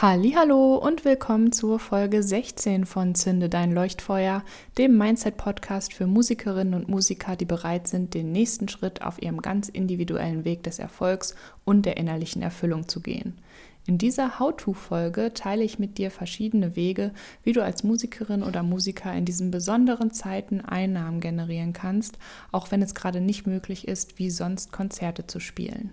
Hallo und willkommen zur Folge 16 von Zünde dein Leuchtfeuer, dem Mindset Podcast für Musikerinnen und Musiker, die bereit sind, den nächsten Schritt auf ihrem ganz individuellen Weg des Erfolgs und der innerlichen Erfüllung zu gehen. In dieser How-to-Folge teile ich mit dir verschiedene Wege, wie du als Musikerin oder Musiker in diesen besonderen Zeiten Einnahmen generieren kannst, auch wenn es gerade nicht möglich ist, wie sonst Konzerte zu spielen.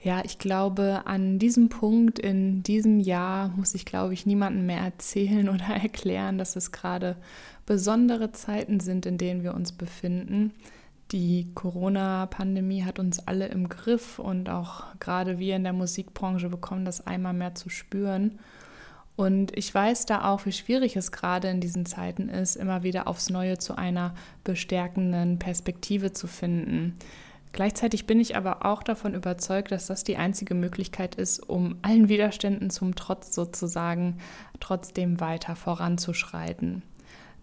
Ja, ich glaube, an diesem Punkt in diesem Jahr muss ich, glaube ich, niemandem mehr erzählen oder erklären, dass es gerade besondere Zeiten sind, in denen wir uns befinden. Die Corona-Pandemie hat uns alle im Griff und auch gerade wir in der Musikbranche bekommen das einmal mehr zu spüren. Und ich weiß da auch, wie schwierig es gerade in diesen Zeiten ist, immer wieder aufs Neue zu einer bestärkenden Perspektive zu finden. Gleichzeitig bin ich aber auch davon überzeugt, dass das die einzige Möglichkeit ist, um allen Widerständen zum Trotz sozusagen trotzdem weiter voranzuschreiten.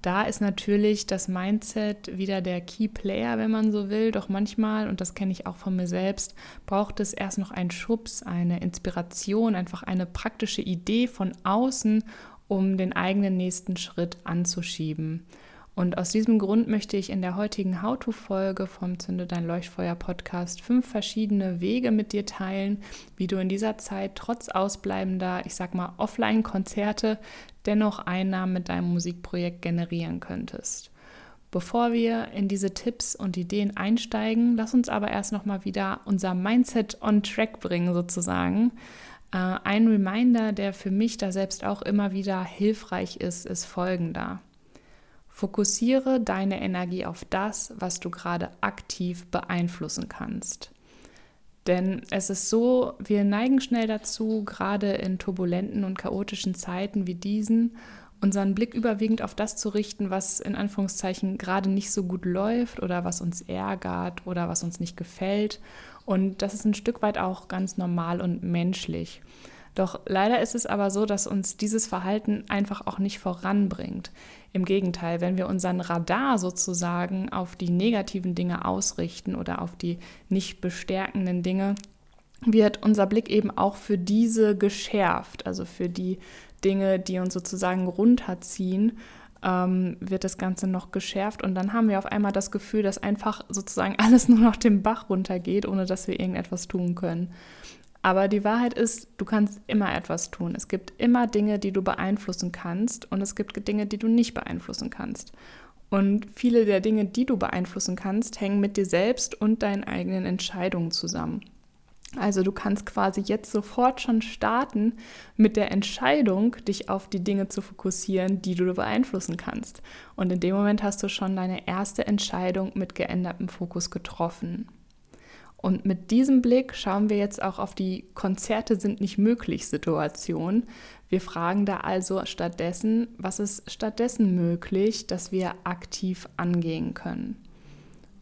Da ist natürlich das Mindset wieder der Key Player, wenn man so will. Doch manchmal, und das kenne ich auch von mir selbst, braucht es erst noch einen Schubs, eine Inspiration, einfach eine praktische Idee von außen, um den eigenen nächsten Schritt anzuschieben. Und aus diesem Grund möchte ich in der heutigen How-To-Folge vom Zünde dein Leuchtfeuer Podcast fünf verschiedene Wege mit dir teilen, wie du in dieser Zeit trotz ausbleibender, ich sag mal, Offline-Konzerte dennoch Einnahmen mit deinem Musikprojekt generieren könntest. Bevor wir in diese Tipps und Ideen einsteigen, lass uns aber erst noch mal wieder unser Mindset on Track bringen sozusagen. Äh, ein Reminder, der für mich da selbst auch immer wieder hilfreich ist, ist folgender. Fokussiere deine Energie auf das, was du gerade aktiv beeinflussen kannst. Denn es ist so, wir neigen schnell dazu, gerade in turbulenten und chaotischen Zeiten wie diesen, unseren Blick überwiegend auf das zu richten, was in Anführungszeichen gerade nicht so gut läuft oder was uns ärgert oder was uns nicht gefällt. Und das ist ein Stück weit auch ganz normal und menschlich. Doch leider ist es aber so, dass uns dieses Verhalten einfach auch nicht voranbringt. Im Gegenteil, wenn wir unseren Radar sozusagen auf die negativen Dinge ausrichten oder auf die nicht bestärkenden Dinge, wird unser Blick eben auch für diese geschärft, also für die Dinge, die uns sozusagen runterziehen, ähm, wird das Ganze noch geschärft und dann haben wir auf einmal das Gefühl, dass einfach sozusagen alles nur noch den Bach runtergeht, ohne dass wir irgendetwas tun können. Aber die Wahrheit ist, du kannst immer etwas tun. Es gibt immer Dinge, die du beeinflussen kannst und es gibt Dinge, die du nicht beeinflussen kannst. Und viele der Dinge, die du beeinflussen kannst, hängen mit dir selbst und deinen eigenen Entscheidungen zusammen. Also du kannst quasi jetzt sofort schon starten mit der Entscheidung, dich auf die Dinge zu fokussieren, die du beeinflussen kannst. Und in dem Moment hast du schon deine erste Entscheidung mit geändertem Fokus getroffen. Und mit diesem Blick schauen wir jetzt auch auf die Konzerte sind nicht möglich Situation. Wir fragen da also stattdessen, was ist stattdessen möglich, dass wir aktiv angehen können.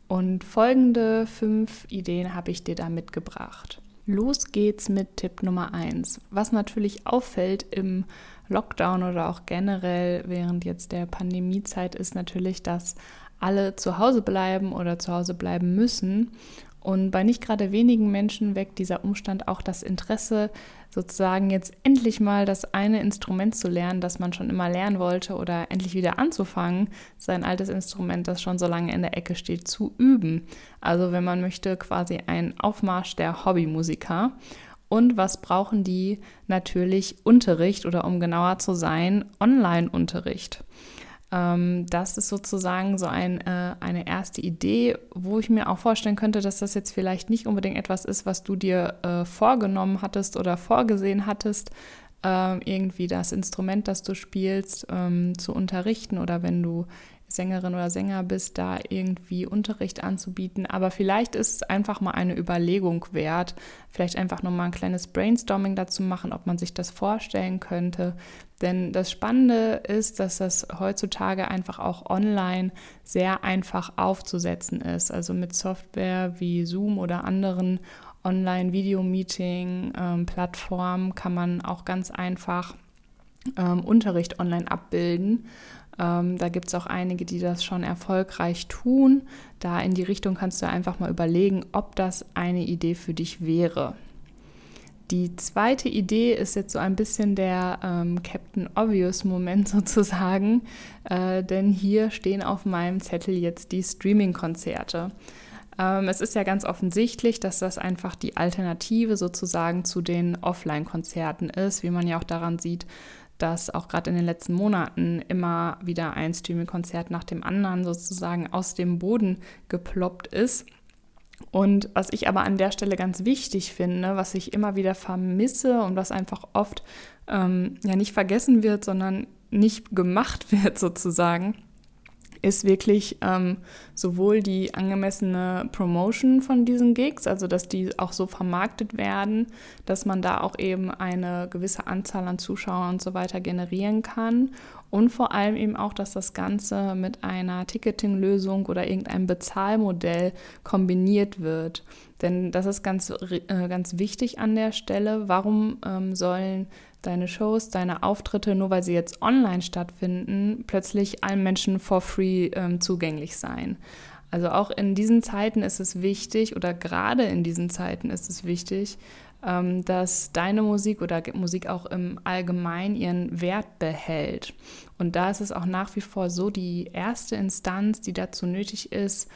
Und folgende fünf Ideen habe ich dir da mitgebracht. Los geht's mit Tipp Nummer eins. Was natürlich auffällt im Lockdown oder auch generell während jetzt der Pandemiezeit ist natürlich, dass alle zu Hause bleiben oder zu Hause bleiben müssen und bei nicht gerade wenigen Menschen weckt dieser Umstand auch das Interesse, sozusagen jetzt endlich mal das eine Instrument zu lernen, das man schon immer lernen wollte oder endlich wieder anzufangen, sein altes Instrument, das schon so lange in der Ecke steht, zu üben. Also wenn man möchte, quasi ein Aufmarsch der Hobbymusiker. Und was brauchen die? Natürlich Unterricht oder um genauer zu sein, Online-Unterricht. Ähm, das ist sozusagen so ein, äh, eine erste Idee, wo ich mir auch vorstellen könnte, dass das jetzt vielleicht nicht unbedingt etwas ist, was du dir äh, vorgenommen hattest oder vorgesehen hattest, äh, irgendwie das Instrument, das du spielst, ähm, zu unterrichten oder wenn du Sängerin oder Sänger bist, da irgendwie Unterricht anzubieten. Aber vielleicht ist es einfach mal eine Überlegung wert, vielleicht einfach nochmal ein kleines Brainstorming dazu machen, ob man sich das vorstellen könnte. Denn das Spannende ist, dass das heutzutage einfach auch online sehr einfach aufzusetzen ist. Also mit Software wie Zoom oder anderen Online-Video-Meeting-Plattformen ähm, kann man auch ganz einfach ähm, Unterricht online abbilden. Ähm, da gibt es auch einige, die das schon erfolgreich tun. Da in die Richtung kannst du einfach mal überlegen, ob das eine Idee für dich wäre. Die zweite Idee ist jetzt so ein bisschen der ähm, Captain Obvious-Moment sozusagen, äh, denn hier stehen auf meinem Zettel jetzt die Streaming-Konzerte. Ähm, es ist ja ganz offensichtlich, dass das einfach die Alternative sozusagen zu den Offline-Konzerten ist, wie man ja auch daran sieht, dass auch gerade in den letzten Monaten immer wieder ein Streaming-Konzert nach dem anderen sozusagen aus dem Boden geploppt ist. Und was ich aber an der Stelle ganz wichtig finde, was ich immer wieder vermisse und was einfach oft ähm, ja nicht vergessen wird, sondern nicht gemacht wird sozusagen, ist wirklich ähm, sowohl die angemessene Promotion von diesen Gigs, also dass die auch so vermarktet werden, dass man da auch eben eine gewisse Anzahl an Zuschauern und so weiter generieren kann und vor allem eben auch, dass das Ganze mit einer Ticketing-Lösung oder irgendeinem Bezahlmodell kombiniert wird. Denn das ist ganz, äh, ganz wichtig an der Stelle. Warum ähm, sollen deine Shows, deine Auftritte, nur weil sie jetzt online stattfinden, plötzlich allen Menschen for free ähm, zugänglich sein. Also auch in diesen Zeiten ist es wichtig oder gerade in diesen Zeiten ist es wichtig, ähm, dass deine Musik oder Musik auch im Allgemeinen ihren Wert behält. Und da ist es auch nach wie vor so, die erste Instanz, die dazu nötig ist,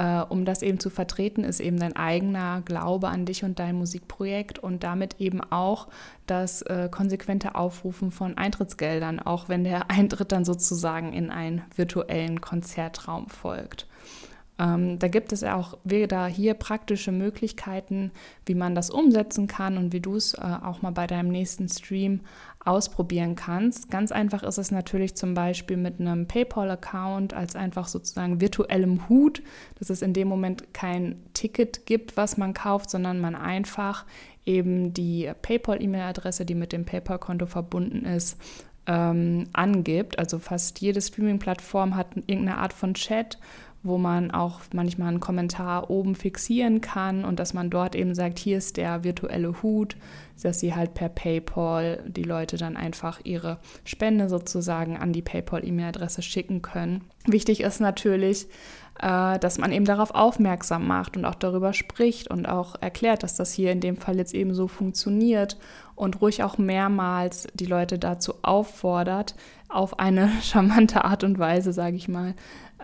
äh, um das eben zu vertreten, ist eben dein eigener Glaube an dich und dein Musikprojekt und damit eben auch das äh, konsequente Aufrufen von Eintrittsgeldern, auch wenn der Eintritt dann sozusagen in einen virtuellen Konzertraum folgt. Ähm, da gibt es ja auch wieder hier praktische Möglichkeiten, wie man das umsetzen kann und wie du es äh, auch mal bei deinem nächsten Stream ausprobieren kannst. Ganz einfach ist es natürlich zum Beispiel mit einem PayPal-Account als einfach sozusagen virtuellem Hut, dass es in dem Moment kein Ticket gibt, was man kauft, sondern man einfach eben die PayPal-E-Mail-Adresse, die mit dem PayPal-Konto verbunden ist, ähm, angibt. Also fast jede Streaming-Plattform hat irgendeine Art von Chat wo man auch manchmal einen Kommentar oben fixieren kann und dass man dort eben sagt, hier ist der virtuelle Hut, dass sie halt per PayPal die Leute dann einfach ihre Spende sozusagen an die PayPal-E-Mail-Adresse schicken können. Wichtig ist natürlich, äh, dass man eben darauf aufmerksam macht und auch darüber spricht und auch erklärt, dass das hier in dem Fall jetzt eben so funktioniert und ruhig auch mehrmals die Leute dazu auffordert, auf eine charmante Art und Weise, sage ich mal,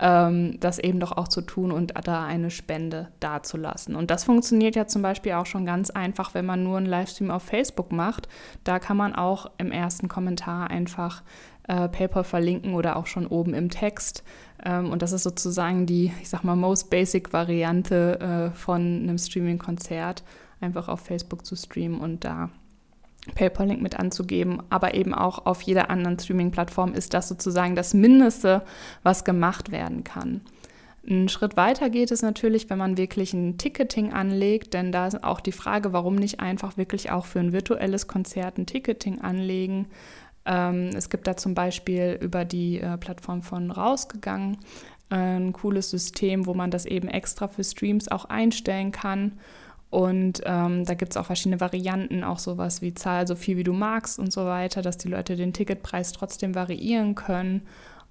ähm, das eben doch auch zu tun und da eine Spende dazulassen. Und das funktioniert ja zum Beispiel auch schon ganz einfach, wenn man nur einen Livestream auf Facebook macht. Da kann man auch im ersten Kommentar einfach äh, PayPal verlinken oder auch schon oben im Text. Ähm, und das ist sozusagen die, ich sag mal, most basic Variante äh, von einem Streaming-Konzert, einfach auf Facebook zu streamen und da PayPal-Link mit anzugeben, aber eben auch auf jeder anderen Streaming-Plattform ist das sozusagen das Mindeste, was gemacht werden kann. Ein Schritt weiter geht es natürlich, wenn man wirklich ein Ticketing anlegt, denn da ist auch die Frage, warum nicht einfach wirklich auch für ein virtuelles Konzert ein Ticketing anlegen. Ähm, es gibt da zum Beispiel über die äh, Plattform von Rausgegangen äh, ein cooles System, wo man das eben extra für Streams auch einstellen kann und ähm, da gibt es auch verschiedene Varianten, auch sowas wie Zahl so viel wie du magst und so weiter, dass die Leute den Ticketpreis trotzdem variieren können.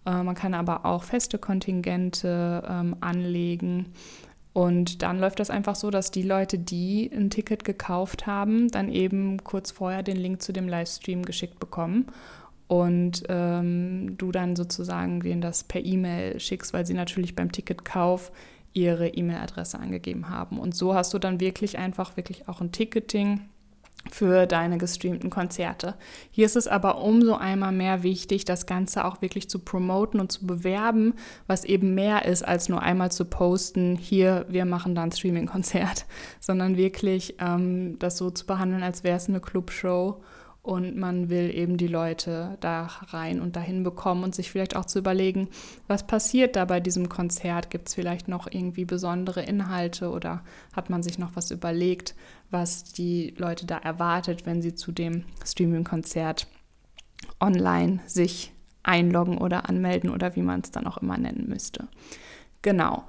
Äh, man kann aber auch feste Kontingente ähm, anlegen. Und dann läuft das einfach so, dass die Leute, die ein Ticket gekauft haben, dann eben kurz vorher den Link zu dem Livestream geschickt bekommen und ähm, du dann sozusagen denen das per E-Mail schickst, weil sie natürlich beim Ticketkauf ihre E-Mail-Adresse angegeben haben. Und so hast du dann wirklich einfach wirklich auch ein Ticketing, für deine gestreamten Konzerte. Hier ist es aber umso einmal mehr wichtig, das Ganze auch wirklich zu promoten und zu bewerben, was eben mehr ist, als nur einmal zu posten, hier, wir machen dann Streaming-Konzert, sondern wirklich ähm, das so zu behandeln, als wäre es eine Clubshow und man will eben die Leute da rein und dahin bekommen und sich vielleicht auch zu überlegen, was passiert da bei diesem Konzert? Gibt es vielleicht noch irgendwie besondere Inhalte oder hat man sich noch was überlegt, was die Leute da erwartet, wenn sie zu dem Streaming-Konzert online sich einloggen oder anmelden oder wie man es dann auch immer nennen müsste. Genau.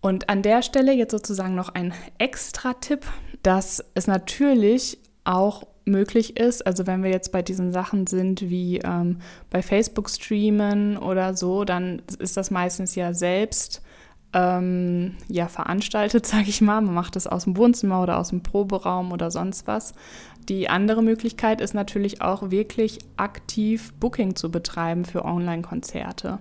Und an der Stelle jetzt sozusagen noch ein extra Tipp, dass es natürlich auch möglich ist. Also wenn wir jetzt bei diesen Sachen sind wie ähm, bei Facebook streamen oder so, dann ist das meistens ja selbst ähm, ja veranstaltet, sage ich mal. Man macht das aus dem Wohnzimmer oder aus dem Proberaum oder sonst was. Die andere Möglichkeit ist natürlich auch wirklich aktiv Booking zu betreiben für Online-Konzerte.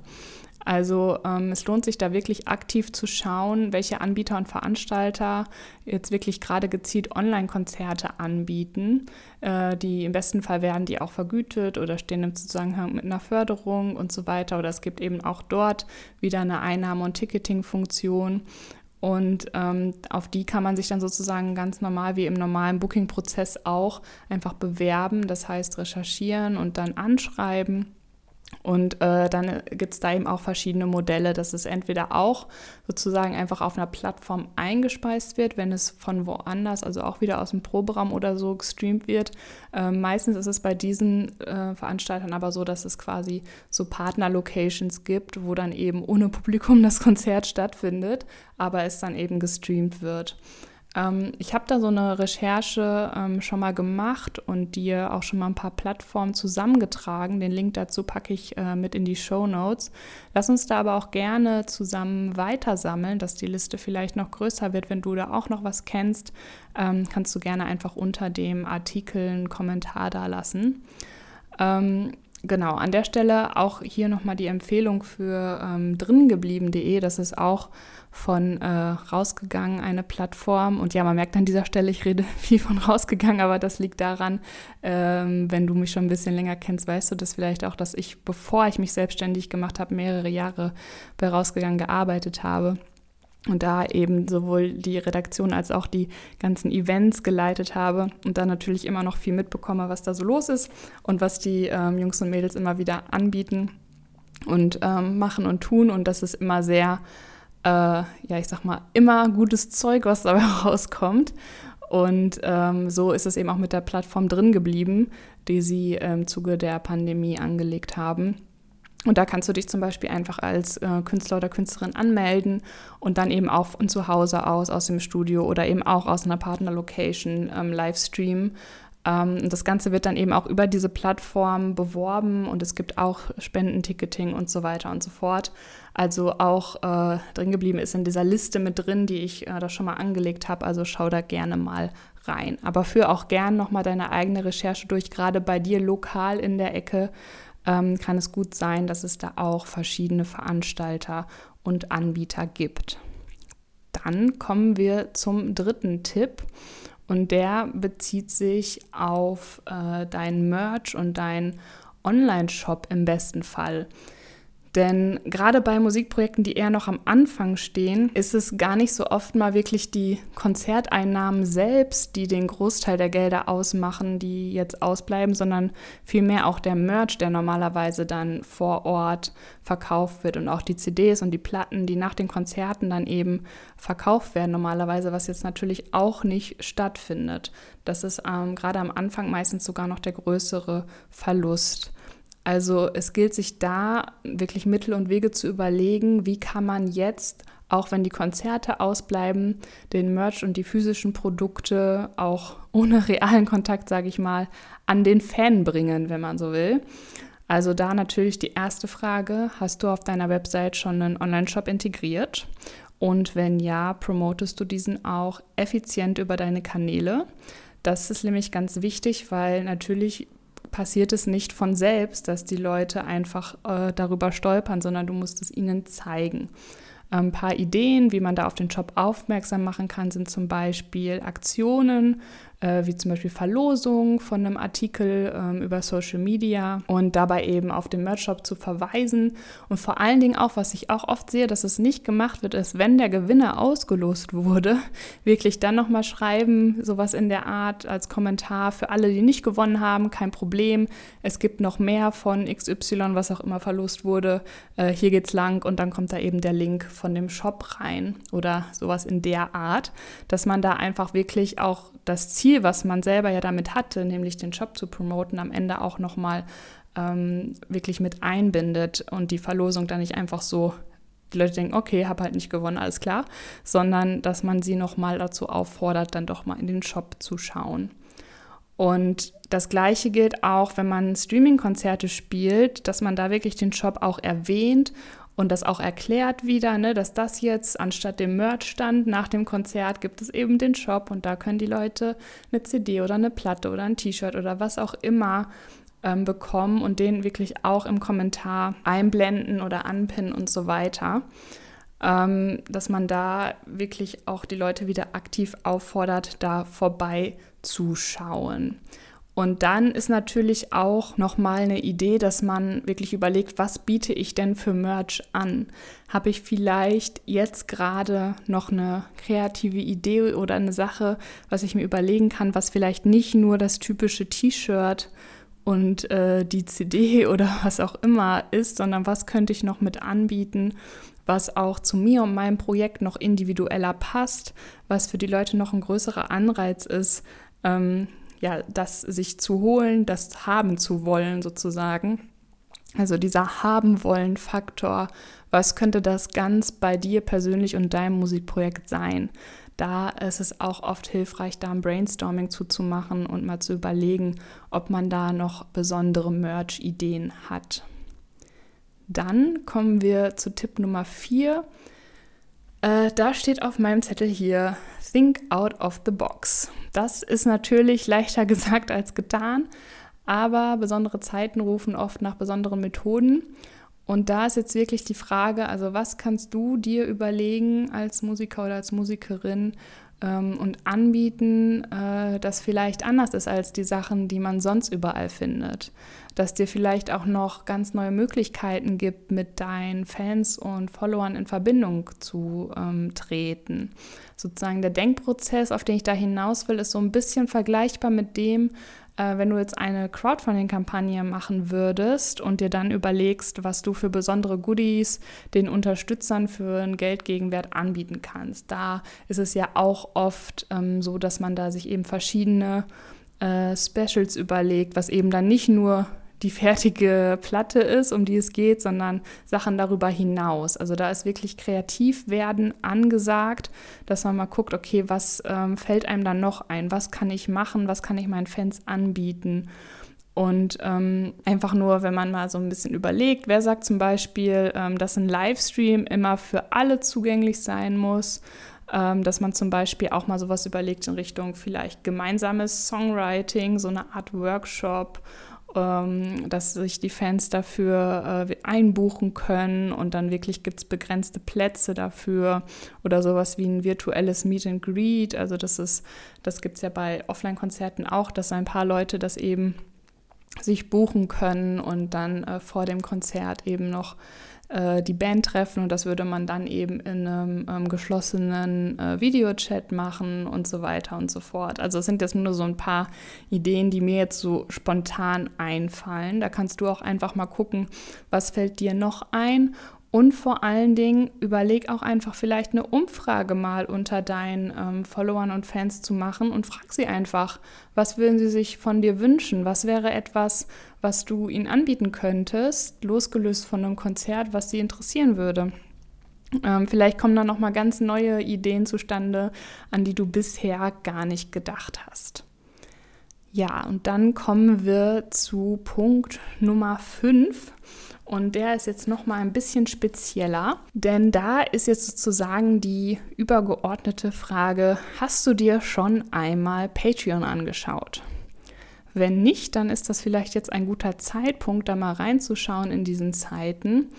Also ähm, es lohnt sich da wirklich aktiv zu schauen, welche Anbieter und Veranstalter jetzt wirklich gerade gezielt Online-Konzerte anbieten. Äh, die im besten Fall werden die auch vergütet oder stehen im Zusammenhang mit einer Förderung und so weiter. Oder es gibt eben auch dort wieder eine Einnahme- und Ticketing-Funktion. Und ähm, auf die kann man sich dann sozusagen ganz normal wie im normalen Booking-Prozess auch einfach bewerben. Das heißt recherchieren und dann anschreiben und äh, dann gibt es da eben auch verschiedene Modelle, dass es entweder auch sozusagen einfach auf einer Plattform eingespeist wird, wenn es von woanders, also auch wieder aus dem Proberaum oder so gestreamt wird. Äh, meistens ist es bei diesen äh, Veranstaltern aber so, dass es quasi so Partner-Locations gibt, wo dann eben ohne Publikum das Konzert stattfindet, aber es dann eben gestreamt wird. Ähm, ich habe da so eine Recherche ähm, schon mal gemacht und dir auch schon mal ein paar Plattformen zusammengetragen. Den Link dazu packe ich äh, mit in die Show Notes. Lass uns da aber auch gerne zusammen weitersammeln, dass die Liste vielleicht noch größer wird. Wenn du da auch noch was kennst, ähm, kannst du gerne einfach unter dem Artikel einen Kommentar da lassen. Ähm, genau, an der Stelle auch hier nochmal die Empfehlung für ähm, dringeblieben.de. Das ist auch von äh, rausgegangen, eine Plattform. Und ja, man merkt an dieser Stelle, ich rede viel von rausgegangen, aber das liegt daran, ähm, wenn du mich schon ein bisschen länger kennst, weißt du das vielleicht auch, dass ich, bevor ich mich selbstständig gemacht habe, mehrere Jahre bei rausgegangen gearbeitet habe und da eben sowohl die Redaktion als auch die ganzen Events geleitet habe und da natürlich immer noch viel mitbekomme, was da so los ist und was die ähm, Jungs und Mädels immer wieder anbieten und ähm, machen und tun. Und das ist immer sehr, äh, ja ich sag mal, immer gutes Zeug, was dabei rauskommt. Und ähm, so ist es eben auch mit der Plattform drin geblieben, die sie im Zuge der Pandemie angelegt haben und da kannst du dich zum Beispiel einfach als äh, Künstler oder Künstlerin anmelden und dann eben auch von zu Hause aus, aus dem Studio oder eben auch aus einer Partnerlocation ähm, Livestream. Ähm, das Ganze wird dann eben auch über diese Plattform beworben und es gibt auch Spendenticketing und so weiter und so fort. Also auch äh, drin geblieben ist in dieser Liste mit drin, die ich äh, da schon mal angelegt habe. Also schau da gerne mal rein. Aber führe auch gern nochmal deine eigene Recherche durch, gerade bei dir lokal in der Ecke ähm, kann es gut sein, dass es da auch verschiedene Veranstalter und Anbieter gibt. Dann kommen wir zum dritten Tipp und der bezieht sich auf äh, dein Merch und dein Online-Shop im besten Fall. Denn gerade bei Musikprojekten, die eher noch am Anfang stehen, ist es gar nicht so oft mal wirklich die Konzerteinnahmen selbst, die den Großteil der Gelder ausmachen, die jetzt ausbleiben, sondern vielmehr auch der Merch, der normalerweise dann vor Ort verkauft wird und auch die CDs und die Platten, die nach den Konzerten dann eben verkauft werden normalerweise, was jetzt natürlich auch nicht stattfindet. Das ist ähm, gerade am Anfang meistens sogar noch der größere Verlust. Also es gilt sich da wirklich Mittel und Wege zu überlegen, wie kann man jetzt, auch wenn die Konzerte ausbleiben, den Merch und die physischen Produkte auch ohne realen Kontakt, sage ich mal, an den Fan bringen, wenn man so will. Also da natürlich die erste Frage, hast du auf deiner Website schon einen Online-Shop integriert? Und wenn ja, promotest du diesen auch effizient über deine Kanäle? Das ist nämlich ganz wichtig, weil natürlich passiert es nicht von selbst, dass die Leute einfach äh, darüber stolpern, sondern du musst es ihnen zeigen. Ein paar Ideen, wie man da auf den Job aufmerksam machen kann, sind zum Beispiel Aktionen, äh, wie zum Beispiel Verlosung von einem Artikel ähm, über Social Media und dabei eben auf den Merch-Shop zu verweisen. Und vor allen Dingen auch, was ich auch oft sehe, dass es nicht gemacht wird, ist, wenn der Gewinner ausgelost wurde, wirklich dann nochmal schreiben, sowas in der Art als Kommentar für alle, die nicht gewonnen haben, kein Problem. Es gibt noch mehr von XY, was auch immer verlost wurde. Äh, hier geht's lang und dann kommt da eben der Link von dem Shop rein oder sowas in der Art, dass man da einfach wirklich auch das Ziel, was man selber ja damit hatte, nämlich den Shop zu promoten, am Ende auch nochmal ähm, wirklich mit einbindet und die Verlosung dann nicht einfach so die Leute denken, okay, habe halt nicht gewonnen, alles klar, sondern dass man sie nochmal dazu auffordert, dann doch mal in den Shop zu schauen. Und das Gleiche gilt auch, wenn man Streaming-Konzerte spielt, dass man da wirklich den Shop auch erwähnt und das auch erklärt wieder, ne, dass das jetzt anstatt dem Merch-Stand nach dem Konzert gibt es eben den Shop und da können die Leute eine CD oder eine Platte oder ein T-Shirt oder was auch immer ähm, bekommen und den wirklich auch im Kommentar einblenden oder anpinnen und so weiter. Ähm, dass man da wirklich auch die Leute wieder aktiv auffordert, da vorbeizuschauen. Und dann ist natürlich auch nochmal eine Idee, dass man wirklich überlegt, was biete ich denn für Merch an? Habe ich vielleicht jetzt gerade noch eine kreative Idee oder eine Sache, was ich mir überlegen kann, was vielleicht nicht nur das typische T-Shirt und äh, die CD oder was auch immer ist, sondern was könnte ich noch mit anbieten, was auch zu mir und meinem Projekt noch individueller passt, was für die Leute noch ein größerer Anreiz ist, ähm, ja, das sich zu holen, das haben zu wollen sozusagen. Also dieser haben wollen Faktor, was könnte das ganz bei dir persönlich und deinem Musikprojekt sein? Da ist es auch oft hilfreich, da ein Brainstorming zuzumachen und mal zu überlegen, ob man da noch besondere Merch-Ideen hat. Dann kommen wir zu Tipp Nummer 4. Äh, da steht auf meinem Zettel hier, Think out of the box. Das ist natürlich leichter gesagt als getan, aber besondere Zeiten rufen oft nach besonderen Methoden. Und da ist jetzt wirklich die Frage, also was kannst du dir überlegen als Musiker oder als Musikerin, ähm, und anbieten, äh, das vielleicht anders ist als die Sachen, die man sonst überall findet. Dass dir vielleicht auch noch ganz neue Möglichkeiten gibt, mit deinen Fans und Followern in Verbindung zu ähm, treten. Sozusagen der Denkprozess, auf den ich da hinaus will, ist so ein bisschen vergleichbar mit dem, wenn du jetzt eine Crowdfunding-Kampagne machen würdest und dir dann überlegst, was du für besondere Goodies den Unterstützern für einen Geldgegenwert anbieten kannst. Da ist es ja auch oft ähm, so, dass man da sich eben verschiedene äh, Specials überlegt, was eben dann nicht nur die fertige Platte ist, um die es geht, sondern Sachen darüber hinaus. Also da ist wirklich kreativ werden angesagt, dass man mal guckt, okay, was ähm, fällt einem dann noch ein? Was kann ich machen? Was kann ich meinen Fans anbieten? Und ähm, einfach nur, wenn man mal so ein bisschen überlegt, wer sagt zum Beispiel, ähm, dass ein Livestream immer für alle zugänglich sein muss, ähm, dass man zum Beispiel auch mal sowas überlegt in Richtung vielleicht gemeinsames Songwriting, so eine Art Workshop dass sich die Fans dafür äh, einbuchen können und dann wirklich gibt es begrenzte Plätze dafür oder sowas wie ein virtuelles Meet and Greet. Also das ist, das gibt es ja bei Offline-Konzerten auch, dass ein paar Leute das eben sich buchen können und dann äh, vor dem Konzert eben noch äh, die Band treffen und das würde man dann eben in einem ähm, geschlossenen äh, Videochat machen und so weiter und so fort. Also es sind jetzt nur so ein paar Ideen, die mir jetzt so spontan einfallen. Da kannst du auch einfach mal gucken, was fällt dir noch ein und vor allen Dingen überleg auch einfach vielleicht eine Umfrage mal unter deinen ähm, Followern und Fans zu machen und frag sie einfach, was würden sie sich von dir wünschen? Was wäre etwas, was du ihnen anbieten könntest, losgelöst von einem Konzert, was sie interessieren würde? Ähm, vielleicht kommen da noch mal ganz neue Ideen zustande, an die du bisher gar nicht gedacht hast. Ja, und dann kommen wir zu Punkt Nummer 5. Und der ist jetzt noch mal ein bisschen spezieller, denn da ist jetzt sozusagen die übergeordnete Frage: Hast du dir schon einmal Patreon angeschaut? Wenn nicht, dann ist das vielleicht jetzt ein guter Zeitpunkt, da mal reinzuschauen in diesen Zeiten.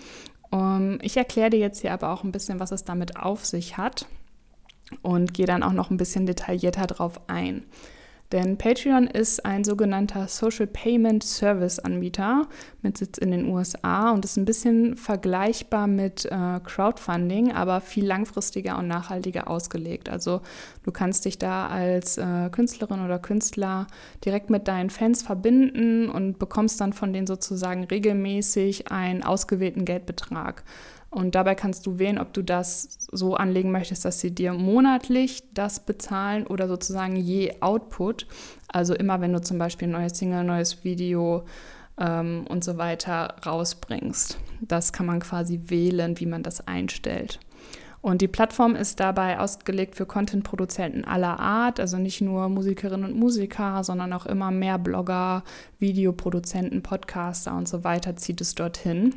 Um, ich erkläre dir jetzt hier aber auch ein bisschen, was es damit auf sich hat und gehe dann auch noch ein bisschen detaillierter drauf ein. Denn Patreon ist ein sogenannter Social Payment Service Anbieter mit Sitz in den USA und ist ein bisschen vergleichbar mit äh, Crowdfunding, aber viel langfristiger und nachhaltiger ausgelegt. Also du kannst dich da als äh, Künstlerin oder Künstler direkt mit deinen Fans verbinden und bekommst dann von denen sozusagen regelmäßig einen ausgewählten Geldbetrag. Und dabei kannst du wählen, ob du das so anlegen möchtest, dass sie dir monatlich das bezahlen oder sozusagen je Output. Also immer, wenn du zum Beispiel ein neues Single, neues Video ähm, und so weiter rausbringst. Das kann man quasi wählen, wie man das einstellt. Und die Plattform ist dabei ausgelegt für Content-Produzenten aller Art, also nicht nur Musikerinnen und Musiker, sondern auch immer mehr Blogger, Videoproduzenten, Podcaster und so weiter zieht es dorthin.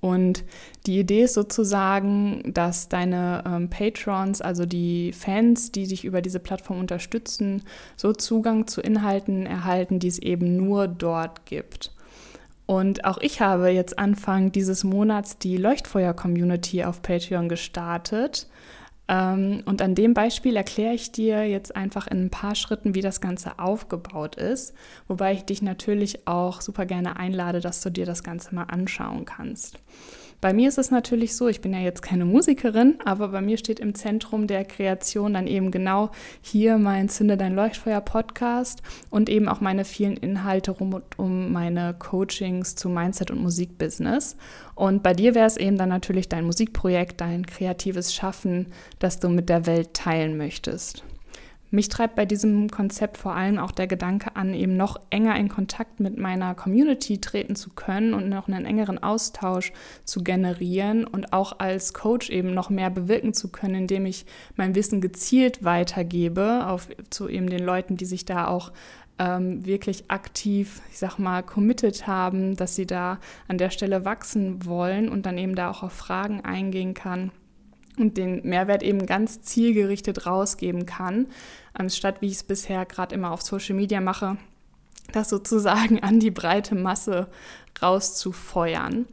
Und die Idee ist sozusagen, dass deine ähm, Patrons, also die Fans, die dich über diese Plattform unterstützen, so Zugang zu Inhalten erhalten, die es eben nur dort gibt. Und auch ich habe jetzt Anfang dieses Monats die Leuchtfeuer-Community auf Patreon gestartet. Ähm, und an dem Beispiel erkläre ich dir jetzt einfach in ein paar Schritten, wie das Ganze aufgebaut ist, wobei ich dich natürlich auch super gerne einlade, dass du dir das Ganze mal anschauen kannst. Bei mir ist es natürlich so, ich bin ja jetzt keine Musikerin, aber bei mir steht im Zentrum der Kreation dann eben genau hier mein Zünde dein Leuchtfeuer Podcast und eben auch meine vielen Inhalte rund um meine Coachings zu Mindset und Musikbusiness. Und bei dir wäre es eben dann natürlich dein Musikprojekt, dein kreatives Schaffen, das du mit der Welt teilen möchtest. Mich treibt bei diesem Konzept vor allem auch der Gedanke an, eben noch enger in Kontakt mit meiner Community treten zu können und noch einen engeren Austausch zu generieren und auch als Coach eben noch mehr bewirken zu können, indem ich mein Wissen gezielt weitergebe auf, zu eben den Leuten, die sich da auch ähm, wirklich aktiv, ich sag mal, committed haben, dass sie da an der Stelle wachsen wollen und dann eben da auch auf Fragen eingehen kann und den Mehrwert eben ganz zielgerichtet rausgeben kann, anstatt wie ich es bisher gerade immer auf Social Media mache, das sozusagen an die breite Masse rauszufeuern.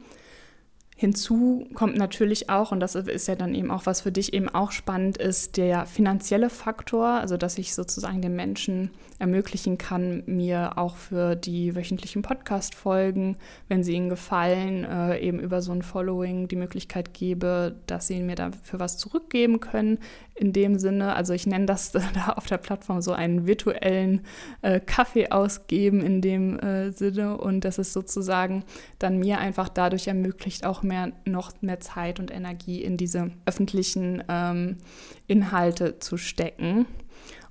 Hinzu kommt natürlich auch, und das ist ja dann eben auch, was für dich eben auch spannend ist, der finanzielle Faktor, also dass ich sozusagen den Menschen ermöglichen kann, mir auch für die wöchentlichen Podcast-Folgen, wenn sie ihnen gefallen, äh, eben über so ein Following die Möglichkeit gebe, dass sie mir dafür was zurückgeben können, in dem Sinne, also ich nenne das da auf der Plattform so einen virtuellen äh, Kaffee ausgeben in dem äh, Sinne und das ist sozusagen dann mir einfach dadurch ermöglicht, auch mehr noch mehr Zeit und Energie in diese öffentlichen ähm, Inhalte zu stecken.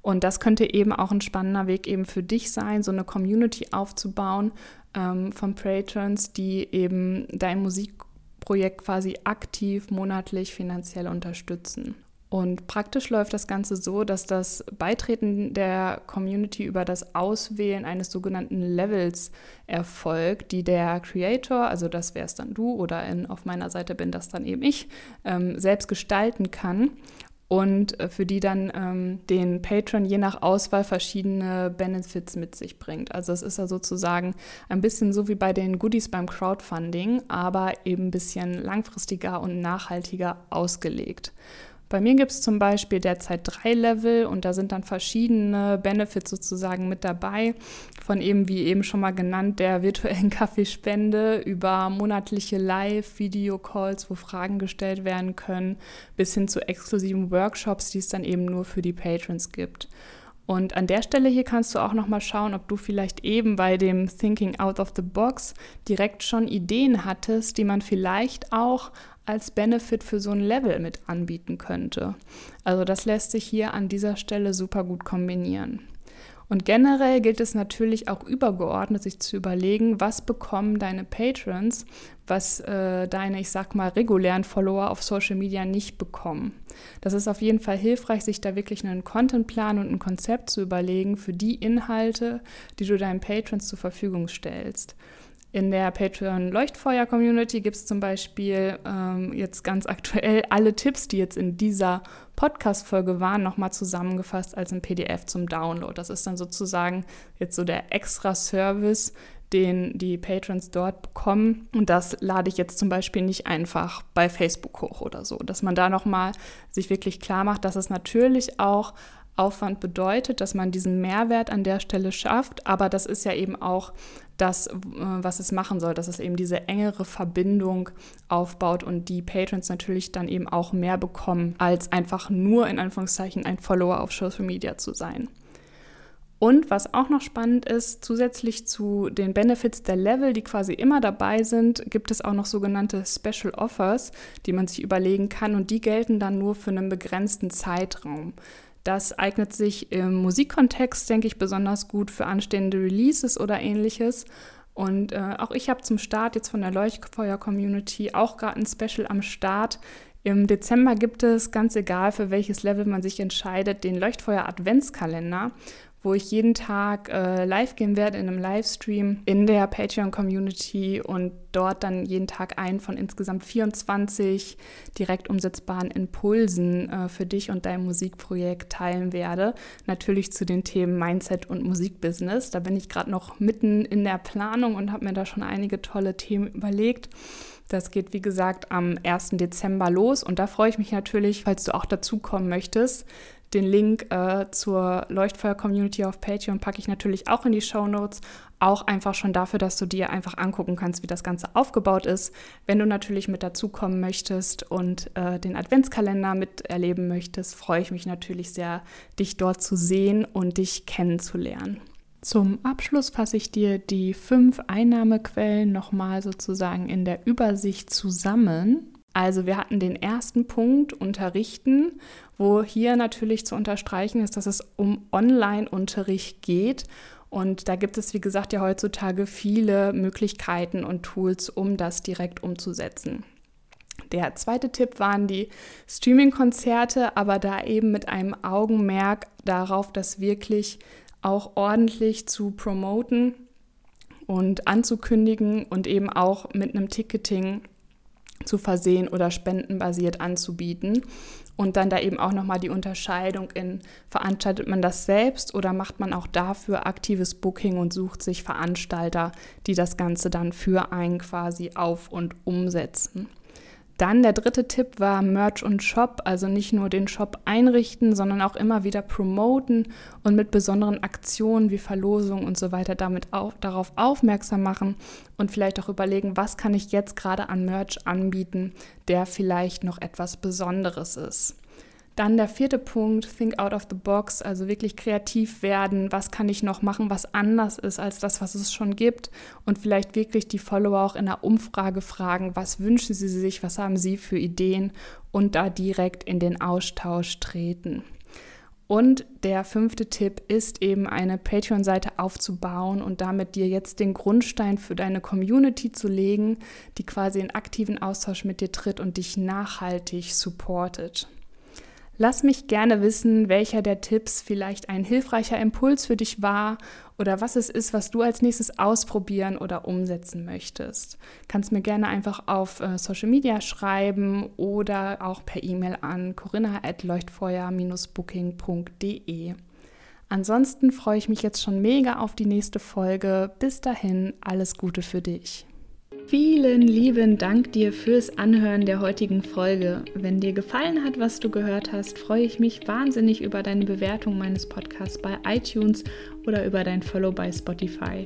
Und das könnte eben auch ein spannender Weg eben für dich sein, so eine Community aufzubauen ähm, von Patrons, die eben dein Musikprojekt quasi aktiv monatlich finanziell unterstützen. Und praktisch läuft das Ganze so, dass das Beitreten der Community über das Auswählen eines sogenannten Levels erfolgt, die der Creator, also das wäre es dann du oder in, auf meiner Seite bin das dann eben ich, ähm, selbst gestalten kann und äh, für die dann ähm, den Patron je nach Auswahl verschiedene Benefits mit sich bringt. Also es ist ja sozusagen ein bisschen so wie bei den Goodies beim Crowdfunding, aber eben ein bisschen langfristiger und nachhaltiger ausgelegt. Bei mir gibt es zum Beispiel derzeit drei Level und da sind dann verschiedene Benefits sozusagen mit dabei. Von eben, wie eben schon mal genannt, der virtuellen Kaffeespende über monatliche Live-Video-Calls, wo Fragen gestellt werden können, bis hin zu exklusiven Workshops, die es dann eben nur für die Patrons gibt. Und an der Stelle hier kannst du auch noch mal schauen, ob du vielleicht eben bei dem Thinking Out of the Box direkt schon Ideen hattest, die man vielleicht auch als Benefit für so ein Level mit anbieten könnte. Also das lässt sich hier an dieser Stelle super gut kombinieren. Und generell gilt es natürlich auch übergeordnet, sich zu überlegen, was bekommen deine Patrons, was äh, deine, ich sag mal, regulären Follower auf Social Media nicht bekommen. Das ist auf jeden Fall hilfreich, sich da wirklich einen Contentplan und ein Konzept zu überlegen für die Inhalte, die du deinen Patrons zur Verfügung stellst. In der Patreon Leuchtfeuer Community gibt es zum Beispiel ähm, jetzt ganz aktuell alle Tipps, die jetzt in dieser Podcast-Folge waren, nochmal zusammengefasst als ein PDF zum Download. Das ist dann sozusagen jetzt so der extra Service, den die Patrons dort bekommen. Und das lade ich jetzt zum Beispiel nicht einfach bei Facebook hoch oder so, dass man da nochmal sich wirklich klar macht, dass es natürlich auch Aufwand bedeutet, dass man diesen Mehrwert an der Stelle schafft. Aber das ist ja eben auch das, äh, was es machen soll, dass es eben diese engere Verbindung aufbaut und die Patrons natürlich dann eben auch mehr bekommen, als einfach nur in Anführungszeichen ein Follower auf Social Media zu sein. Und was auch noch spannend ist, zusätzlich zu den Benefits der Level, die quasi immer dabei sind, gibt es auch noch sogenannte Special Offers, die man sich überlegen kann und die gelten dann nur für einen begrenzten Zeitraum. Das eignet sich im Musikkontext, denke ich, besonders gut für anstehende Releases oder ähnliches. Und äh, auch ich habe zum Start jetzt von der Leuchtfeuer-Community auch gerade ein Special am Start. Im Dezember gibt es, ganz egal für welches Level man sich entscheidet, den Leuchtfeuer-Adventskalender wo ich jeden Tag äh, live gehen werde in einem Livestream in der Patreon-Community und dort dann jeden Tag einen von insgesamt 24 direkt umsetzbaren Impulsen äh, für dich und dein Musikprojekt teilen werde. Natürlich zu den Themen Mindset und Musikbusiness. Da bin ich gerade noch mitten in der Planung und habe mir da schon einige tolle Themen überlegt. Das geht, wie gesagt, am 1. Dezember los und da freue ich mich natürlich, falls du auch dazukommen möchtest, den Link äh, zur Leuchtfeuer-Community auf Patreon packe ich natürlich auch in die Show Notes. Auch einfach schon dafür, dass du dir einfach angucken kannst, wie das Ganze aufgebaut ist. Wenn du natürlich mit dazukommen möchtest und äh, den Adventskalender miterleben möchtest, freue ich mich natürlich sehr, dich dort zu sehen und dich kennenzulernen. Zum Abschluss fasse ich dir die fünf Einnahmequellen nochmal sozusagen in der Übersicht zusammen. Also wir hatten den ersten Punkt Unterrichten, wo hier natürlich zu unterstreichen ist, dass es um Online-Unterricht geht. Und da gibt es, wie gesagt, ja heutzutage viele Möglichkeiten und Tools, um das direkt umzusetzen. Der zweite Tipp waren die Streaming-Konzerte, aber da eben mit einem Augenmerk darauf, das wirklich auch ordentlich zu promoten und anzukündigen und eben auch mit einem Ticketing zu versehen oder spendenbasiert anzubieten. Und dann da eben auch nochmal die Unterscheidung in, veranstaltet man das selbst oder macht man auch dafür aktives Booking und sucht sich Veranstalter, die das Ganze dann für einen quasi auf und umsetzen. Dann der dritte Tipp war Merch und Shop, also nicht nur den Shop einrichten, sondern auch immer wieder promoten und mit besonderen Aktionen wie Verlosungen und so weiter damit auch darauf aufmerksam machen und vielleicht auch überlegen, was kann ich jetzt gerade an Merch anbieten, der vielleicht noch etwas Besonderes ist. Dann der vierte Punkt, think out of the box, also wirklich kreativ werden. Was kann ich noch machen, was anders ist als das, was es schon gibt? Und vielleicht wirklich die Follower auch in der Umfrage fragen, was wünschen sie sich, was haben sie für Ideen und da direkt in den Austausch treten. Und der fünfte Tipp ist eben eine Patreon-Seite aufzubauen und damit dir jetzt den Grundstein für deine Community zu legen, die quasi in aktiven Austausch mit dir tritt und dich nachhaltig supportet. Lass mich gerne wissen, welcher der Tipps vielleicht ein hilfreicher Impuls für dich war oder was es ist, was du als nächstes ausprobieren oder umsetzen möchtest. Kannst mir gerne einfach auf äh, Social Media schreiben oder auch per E-Mail an corinna@leuchtfeuer-booking.de. Ansonsten freue ich mich jetzt schon mega auf die nächste Folge. Bis dahin, alles Gute für dich. Vielen lieben Dank dir fürs Anhören der heutigen Folge. Wenn dir gefallen hat, was du gehört hast, freue ich mich wahnsinnig über deine Bewertung meines Podcasts bei iTunes oder über dein Follow bei Spotify.